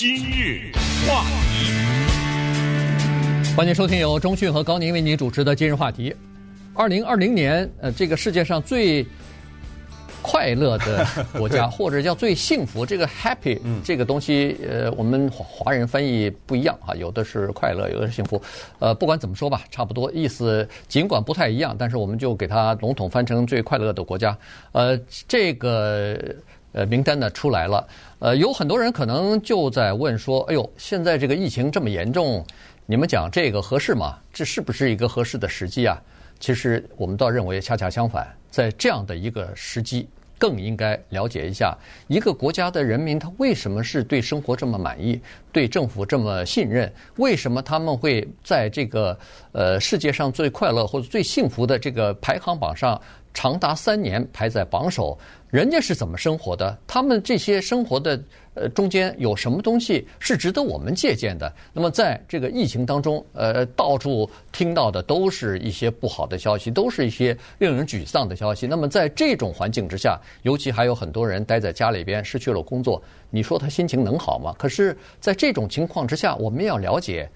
今日话题，欢迎收听由中讯和高宁为您主持的今日话题。二零二零年，呃，这个世界上最快乐的国家，或者叫最幸福，这个 happy 这个东西，呃，我们华人翻译不一样啊，有的是快乐，有的是幸福，呃，不管怎么说吧，差不多意思，尽管不太一样，但是我们就给它笼统翻成最快乐的国家。呃，这个呃名单呢出来了，呃，有很多人可能就在问说，哎呦，现在这个疫情这么严重，你们讲这个合适吗？这是不是一个合适的时机啊？其实我们倒认为恰恰相反。在这样的一个时机，更应该了解一下一个国家的人民他为什么是对生活这么满意，对政府这么信任？为什么他们会在这个呃世界上最快乐或者最幸福的这个排行榜上长达三年排在榜首？人家是怎么生活的？他们这些生活的呃中间有什么东西是值得我们借鉴的？那么在这个疫情当中，呃，到处听到的都是一些不好的消息，都是一些令人沮丧的消息。那么在这种环境之下，尤其还有很多人待在家里边失去了工作，你说他心情能好吗？可是，在这种情况之下，我们要了解，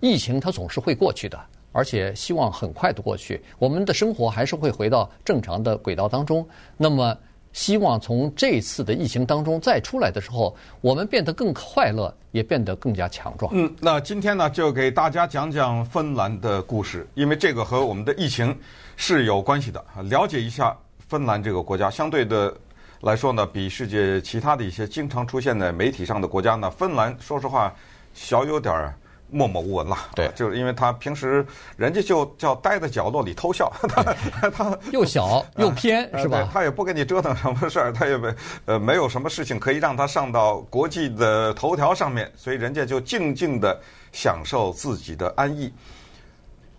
疫情它总是会过去的，而且希望很快的过去，我们的生活还是会回到正常的轨道当中。那么。希望从这次的疫情当中再出来的时候，我们变得更快乐，也变得更加强壮。嗯，那今天呢，就给大家讲讲芬兰的故事，因为这个和我们的疫情是有关系的。了解一下芬兰这个国家，相对的来说呢，比世界其他的一些经常出现在媒体上的国家呢，芬兰说实话小有点儿。默默无闻了，对，就是因为他平时人家就叫待在角落里偷笑，他他 又小又偏是吧？他也不给你折腾什么事儿，他也没呃没有什么事情可以让他上到国际的头条上面，所以人家就静静的享受自己的安逸。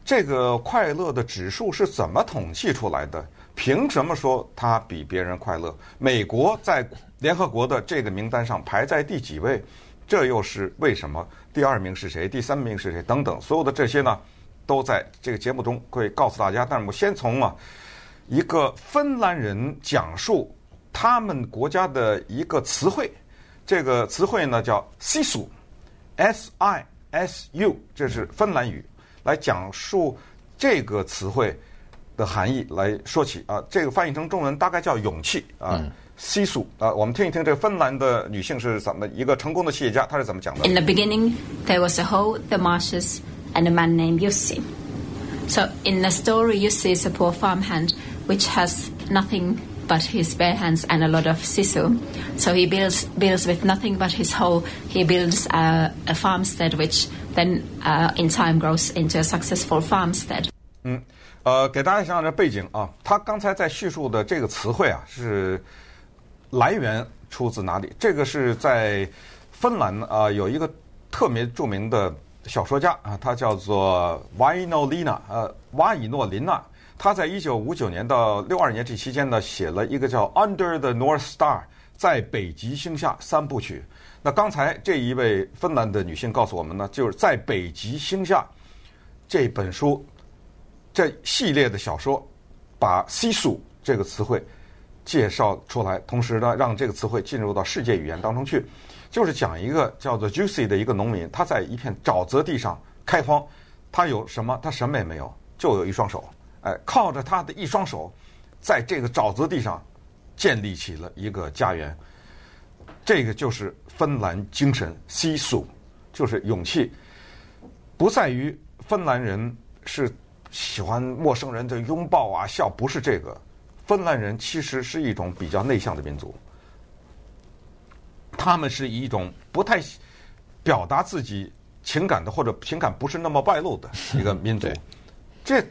这个快乐的指数是怎么统计出来的？凭什么说他比别人快乐？美国在联合国的这个名单上排在第几位？这又是为什么？第二名是谁？第三名是谁？等等，所有的这些呢，都在这个节目中会告诉大家。但是我先从啊，一个芬兰人讲述他们国家的一个词汇，这个词汇呢叫 “sisu”，S I S U，这是芬兰语，来讲述这个词汇的含义来说起啊。这个翻译成中文大概叫勇气啊。Sisu 啊，我们听一听这个芬兰的女性是怎么一个成功的企业家，她是怎么讲的？In the beginning, there was a hoe, the marshes, and a man named Jussi. So in the story, Jussi is a poor farmhand which has nothing but his bare hands and a lot of sisu. So he builds builds with nothing but his hoe. He builds a, a farmstead which then uh, in time grows into a successful farmstead. 嗯，呃，给大家讲讲这背景啊，他刚才在叙述的这个词汇啊是。 来源出自哪里？这个是在芬兰啊，有一个特别著名的小说家啊，他叫做瓦伊诺琳娜，呃，瓦伊诺琳娜。他在一九五九年到六二年这期间呢，写了一个叫《Under the North Star》在北极星下三部曲。那刚才这一位芬兰的女性告诉我们呢，就是在北极星下这本书这系列的小说，把 “sisu” 这个词汇。介绍出来，同时呢，让这个词汇进入到世界语言当中去，就是讲一个叫做 Juicy 的一个农民，他在一片沼泽地上开荒，他有什么？他什么也没有，就有一双手，哎，靠着他的一双手，在这个沼泽地上建立起了一个家园。这个就是芬兰精神，sisu，就是勇气，不在于芬兰人是喜欢陌生人的拥抱啊笑，不是这个。芬兰人其实是一种比较内向的民族，他们是一种不太表达自己情感的，或者情感不是那么外露的 一个民族。这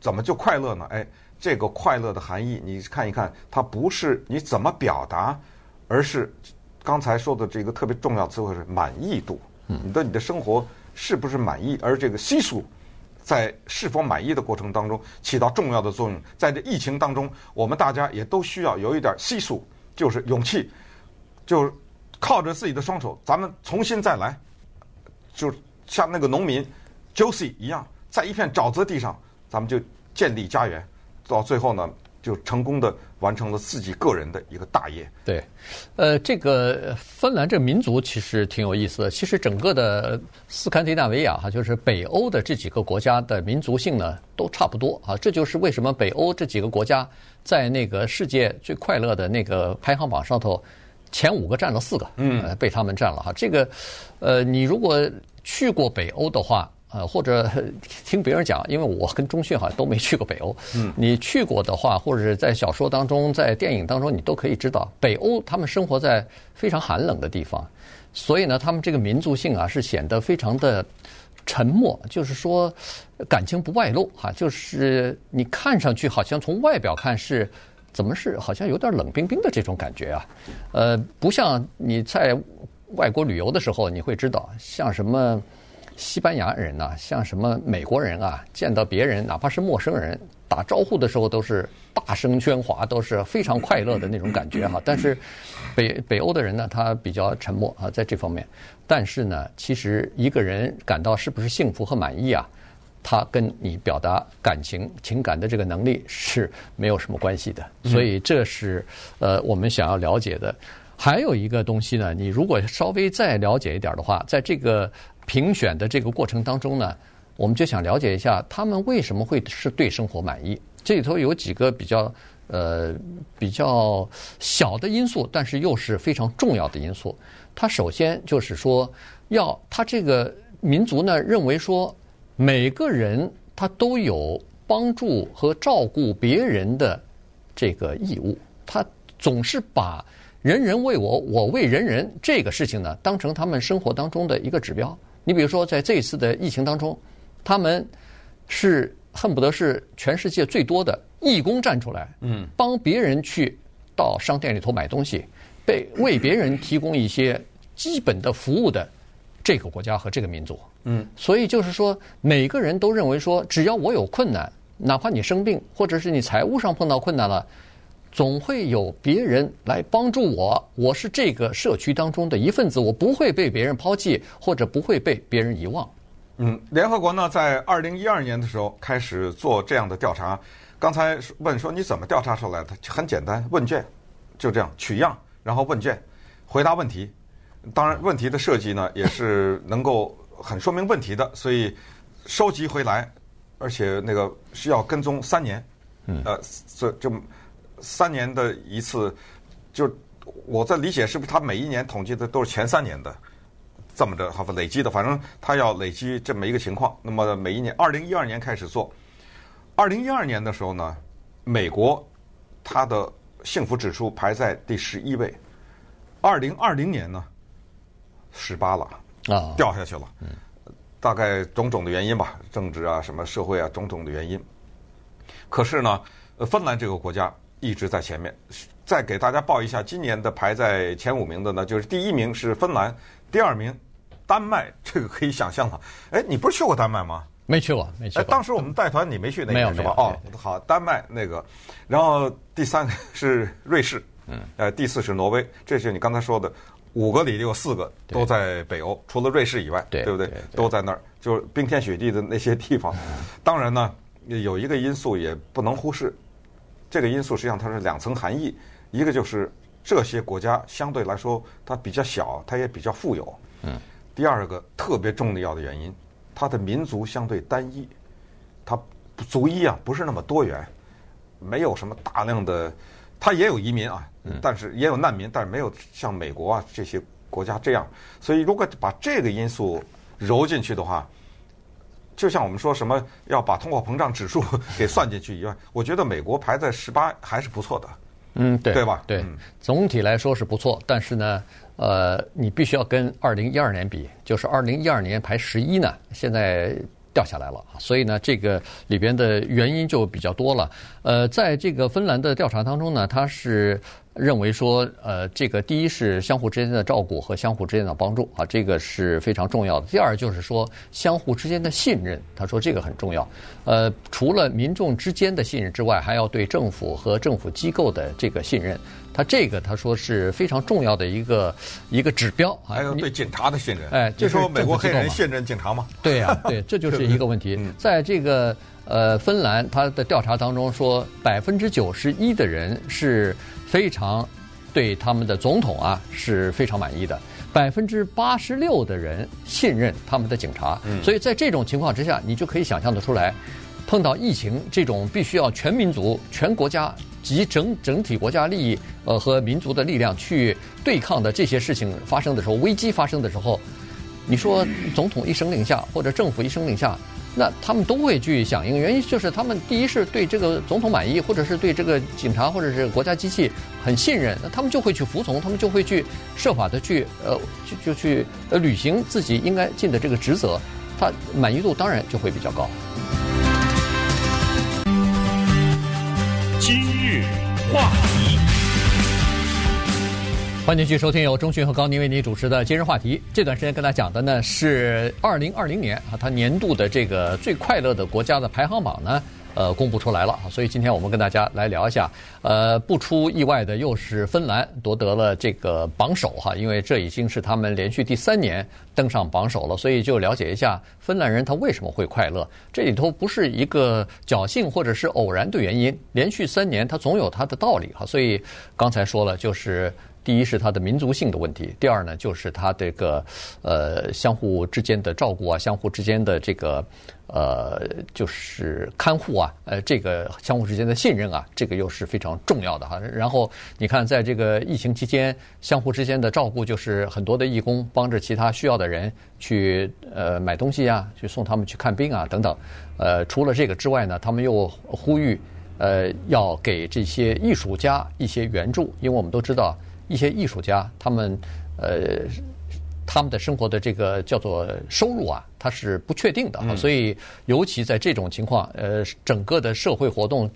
怎么就快乐呢？哎，这个快乐的含义，你看一看，它不是你怎么表达，而是刚才说的这个特别重要词汇是满意度。你对你的生活是不是满意？而这个系数。在是否满意的过程当中起到重要的作用。在这疫情当中，我们大家也都需要有一点儿系数，就是勇气，就靠着自己的双手，咱们重新再来，就像那个农民 Josie 一样，在一片沼泽地上，咱们就建立家园。到最后呢，就成功的完成了自己个人的一个大业。对，呃，这个芬兰这个民族其实挺有意思的。其实整个的斯堪的纳维亚哈，就是北欧的这几个国家的民族性呢都差不多啊。这就是为什么北欧这几个国家在那个世界最快乐的那个排行榜上头前五个占了四个，嗯，被他们占了哈。这个，呃，你如果去过北欧的话。呃，或者 听别人讲，因为我跟中迅好像都没去过北欧。嗯，你去过的话，或者是在小说当中、在电影当中，你都可以知道，北欧他们生活在非常寒冷的地方，所以呢，他们这个民族性啊是显得非常的沉默，就是说感情不外露哈，就是你看上去好像从外表看是怎么是好像有点冷冰冰的这种感觉啊，呃，不像你在外国旅游的时候，你会知道像什么。西班牙人呐，像什么美国人啊，见到别人哪怕是陌生人打招呼的时候，都是大声喧哗，都是非常快乐的那种感觉哈。但是北北欧的人呢，他比较沉默啊，在这方面。但是呢，其实一个人感到是不是幸福和满意啊，他跟你表达感情情感的这个能力是没有什么关系的。所以这是呃我们想要了解的。还有一个东西呢，你如果稍微再了解一点的话，在这个。评选的这个过程当中呢，我们就想了解一下他们为什么会是对生活满意。这里头有几个比较呃比较小的因素，但是又是非常重要的因素。他首先就是说，要他这个民族呢认为说，每个人他都有帮助和照顾别人的这个义务，他总是把人人为我，我为人人这个事情呢当成他们生活当中的一个指标。你比如说，在这一次的疫情当中，他们是恨不得是全世界最多的义工站出来，嗯，帮别人去到商店里头买东西，被为别人提供一些基本的服务的这个国家和这个民族，嗯，所以就是说，每个人都认为说，只要我有困难，哪怕你生病，或者是你财务上碰到困难了。总会有别人来帮助我，我是这个社区当中的一份子，我不会被别人抛弃，或者不会被别人遗忘。嗯，联合国呢，在二零一二年的时候开始做这样的调查。刚才问说你怎么调查出来的？很简单，问卷，就这样取样，然后问卷，回答问题。当然，问题的设计呢，也是能够很说明问题的，所以收集回来，而且那个需要跟踪三年。嗯，呃，这就。三年的一次，就我在理解，是不是他每一年统计的都是前三年的这么着，好吧，累积的，反正他要累积这么一个情况。那么每一年，二零一二年开始做，二零一二年的时候呢，美国它的幸福指数排在第十一位，二零二零年呢，十八了啊，掉下去了，大概种种的原因吧，政治啊，什么社会啊，种种的原因。可是呢，芬兰这个国家。一直在前面。再给大家报一下，今年的排在前五名的呢，就是第一名是芬兰，第二名丹麦。这个可以想象了。哎，你不是去过丹麦吗？没去过，没去过。哎，当时我们带团你没去那个是吧？哦，好，丹麦那个。然后第三个是瑞士，嗯，呃，第四是挪威。这是你刚才说的五个里有四个都在北欧，除了瑞士以外，对不对？都在那儿，就是冰天雪地的那些地方。当然呢，有一个因素也不能忽视。这个因素实际上它是两层含义，一个就是这些国家相对来说它比较小，它也比较富有。嗯。第二个特别重要的原因，它的民族相对单一，它族裔啊不是那么多元，没有什么大量的，它也有移民啊，但是也有难民，但是没有像美国啊这些国家这样。所以如果把这个因素揉进去的话，就像我们说什么要把通货膨胀指数给算进去以外，我觉得美国排在十八还是不错的。嗯，对，对吧？对，总体来说是不错，但是呢，呃，你必须要跟二零一二年比，就是二零一二年排十一呢，现在掉下来了，所以呢，这个里边的原因就比较多了。呃，在这个芬兰的调查当中呢，他是。认为说，呃，这个第一是相互之间的照顾和相互之间的帮助啊，这个是非常重要的。第二就是说，相互之间的信任，他说这个很重要。呃，除了民众之间的信任之外，还要对政府和政府机构的这个信任。他这个他说是非常重要的一个一个指标。还有对警察的信任。哎，就说美国黑人信任警察吗？对呀、啊，对，这就 是一个问题。在这个。呃，芬兰他的调查当中说，百分之九十一的人是非常对他们的总统啊是非常满意的，百分之八十六的人信任他们的警察。嗯，所以在这种情况之下，你就可以想象得出来，碰到疫情这种必须要全民族、全国家及整整体国家利益呃和民族的力量去对抗的这些事情发生的时候，危机发生的时候。你说总统一声令下，或者政府一声令下，那他们都会去响应。原因就是他们第一是对这个总统满意，或者是对这个警察或者是国家机器很信任，那他们就会去服从，他们就会去设法的去呃就就去呃履行自己应该尽的这个职责，他满意度当然就会比较高。今日话题。欢迎继续收听由钟迅和高宁为您主持的今日话题。这段时间跟大家讲的呢是二零二零年啊，它年度的这个最快乐的国家的排行榜呢，呃，公布出来了。所以今天我们跟大家来聊一下，呃，不出意外的又是芬兰夺得了这个榜首哈，因为这已经是他们连续第三年登上榜首了。所以就了解一下芬兰人他为什么会快乐。这里头不是一个侥幸或者是偶然的原因，连续三年他总有他的道理哈。所以刚才说了就是。第一是它的民族性的问题，第二呢就是它这个呃相互之间的照顾啊，相互之间的这个呃就是看护啊，呃这个相互之间的信任啊，这个又是非常重要的哈。然后你看在这个疫情期间，相互之间的照顾就是很多的义工帮着其他需要的人去呃买东西啊，去送他们去看病啊等等。呃，除了这个之外呢，他们又呼吁呃要给这些艺术家一些援助，因为我们都知道。一些艺术家，他们呃，他们的生活的这个叫做收入啊，它是不确定的，嗯、所以尤其在这种情况，呃，整个的社会活动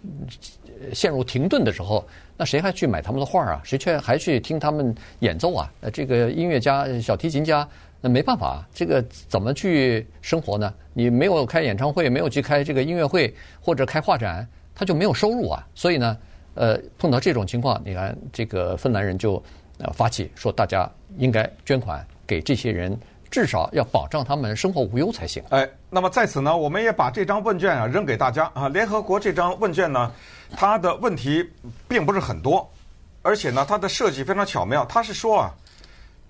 陷入停顿的时候，那谁还去买他们的画啊？谁却还去听他们演奏啊？呃，这个音乐家、小提琴家，那没办法，这个怎么去生活呢？你没有开演唱会，没有去开这个音乐会或者开画展，他就没有收入啊。所以呢。呃，碰到这种情况，你看这个芬兰人就呃发起说，大家应该捐款给这些人，至少要保障他们生活无忧才行。哎，那么在此呢，我们也把这张问卷啊扔给大家啊。联合国这张问卷呢，它的问题并不是很多，而且呢，它的设计非常巧妙。它是说啊，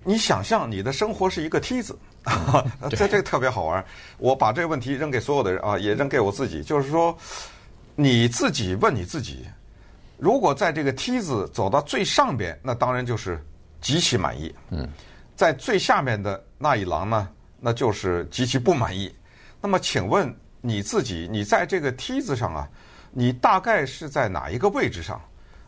你想象你的生活是一个梯子，这这个特别好玩。我把这个问题扔给所有的人啊，也扔给我自己，就是说你自己问你自己。如果在这个梯子走到最上边，那当然就是极其满意。嗯，在最下面的那一廊呢，那就是极其不满意。那么，请问你自己，你在这个梯子上啊，你大概是在哪一个位置上？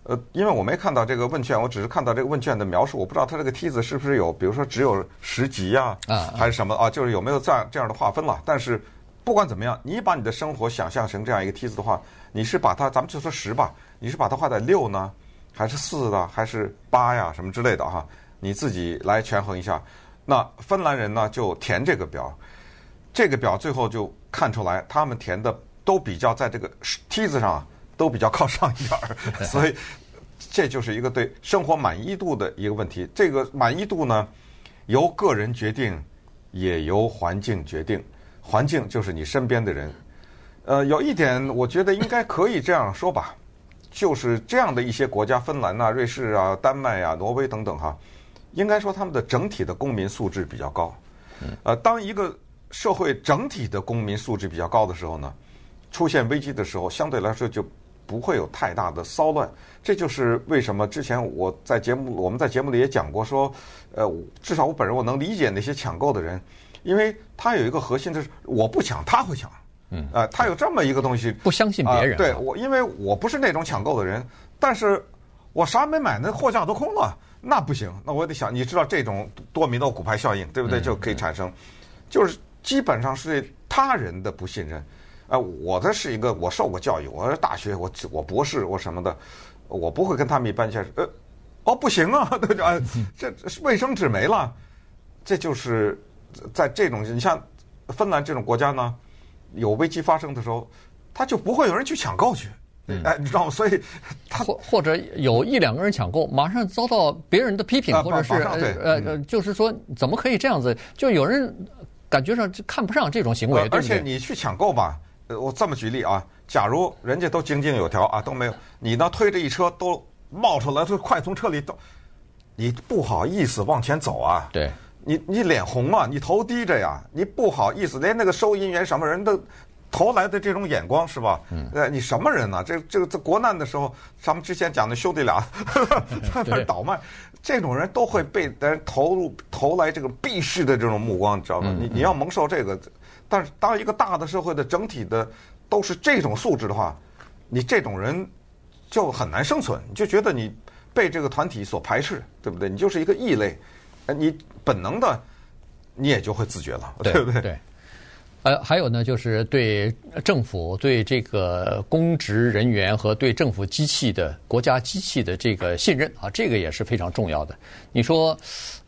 呃，因为我没看到这个问卷，我只是看到这个问卷的描述，我不知道它这个梯子是不是有，比如说只有十级啊，啊，还是什么啊？就是有没有这样这样的划分了？但是不管怎么样，你把你的生活想象成这样一个梯子的话，你是把它，咱们就说十吧。你是把它画在六呢，还是四呢，还是八呀，什么之类的哈？你自己来权衡一下。那芬兰人呢，就填这个表，这个表最后就看出来，他们填的都比较在这个梯子上都比较靠上一点儿，所以这就是一个对生活满意度的一个问题。这个满意度呢，由个人决定，也由环境决定。环境就是你身边的人。呃，有一点我觉得应该可以这样说吧。就是这样的一些国家，芬兰啊、瑞士啊、丹麦啊、挪威等等哈，应该说他们的整体的公民素质比较高。呃，当一个社会整体的公民素质比较高的时候呢，出现危机的时候，相对来说就不会有太大的骚乱。这就是为什么之前我在节目我们在节目里也讲过说，呃，至少我本人我能理解那些抢购的人，因为他有一个核心就是我不抢他会抢。嗯啊，他有这么一个东西，不相信别人、啊。对我，因为我不是那种抢购的人，但是我啥没买，那货架都空了，那不行。那我得想，你知道这种多米诺骨牌效应，对不对？就可以产生，就是基本上是对他人的不信任。啊，我的是一个，我受过教育，我是大学，我我博士，我什么的，我不会跟他们一般见识。呃，哦，不行啊，对 吧？这卫生纸没了，这就是在这种你像芬兰这种国家呢。有危机发生的时候，他就不会有人去抢购去，嗯、哎，你知道吗？所以他或或者有一两个人抢购，马上遭到别人的批评，或者是呃呃，就是说怎么可以这样子？就有人感觉上就看不上这种行为，而且你去抢购吧，呃，我这么举例啊，假如人家都井井有条啊，都没有，你呢推着一车都冒出来，都快从车里都，你不好意思往前走啊。对，你你脸红啊，你头低着呀，你不好意思，连那个收银员什么人都投来的这种眼光是吧？嗯，呃，你什么人呢？这这个在国难的时候，咱们之前讲的兄弟俩在那儿倒卖，这种人都会被人投入投来这个鄙视的这种目光，你知道吗？你你要蒙受这个。但是，当一个大的社会的整体的都是这种素质的话，你这种人就很难生存。你就觉得你被这个团体所排斥，对不对？你就是一个异类，你本能的你也就会自觉了，对不对？对。呃，还有呢，就是对政府、对这个公职人员和对政府机器的国家机器的这个信任啊，这个也是非常重要的。你说，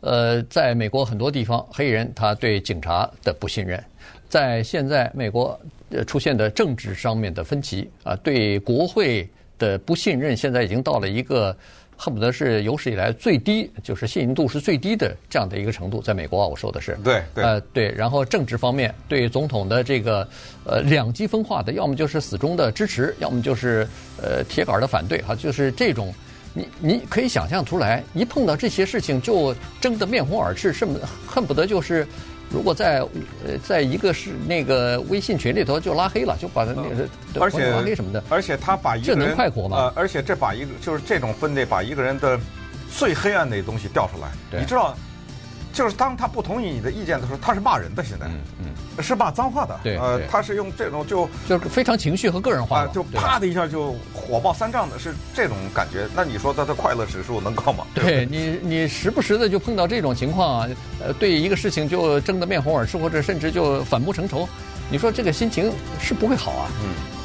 呃，在美国很多地方，黑人他对警察的不信任。在现在美国呃出现的政治上面的分歧啊，对国会的不信任，现在已经到了一个恨不得是有史以来最低，就是信任度是最低的这样的一个程度。在美国啊，我说的是对对呃对，然后政治方面对总统的这个呃两极分化的，要么就是死忠的支持，要么就是呃铁杆的反对哈，就是这种你你可以想象出来，一碰到这些事情就争得面红耳赤，恨不恨不得就是。如果在呃，在一个是那个微信群里头就拉黑了，就把他那个而且拉黑什么的，而且他把一个人这能快活吗？呃，而且这把一个就是这种分类，把一个人的最黑暗的东西调出来，你知道，就是当他不同意你的意见的时候，他是骂人的，现在，嗯嗯，是骂脏话的，对，呃，他是用这种就就是非常情绪和个人化，啊，就啪的一下就火爆三丈的，是这种感觉。那你说他的快乐指数能高吗？对你，你时不时的就碰到这种情况啊，呃，对一个事情就争得面红耳赤，或者甚至就反目成仇，你说这个心情是不会好啊。嗯。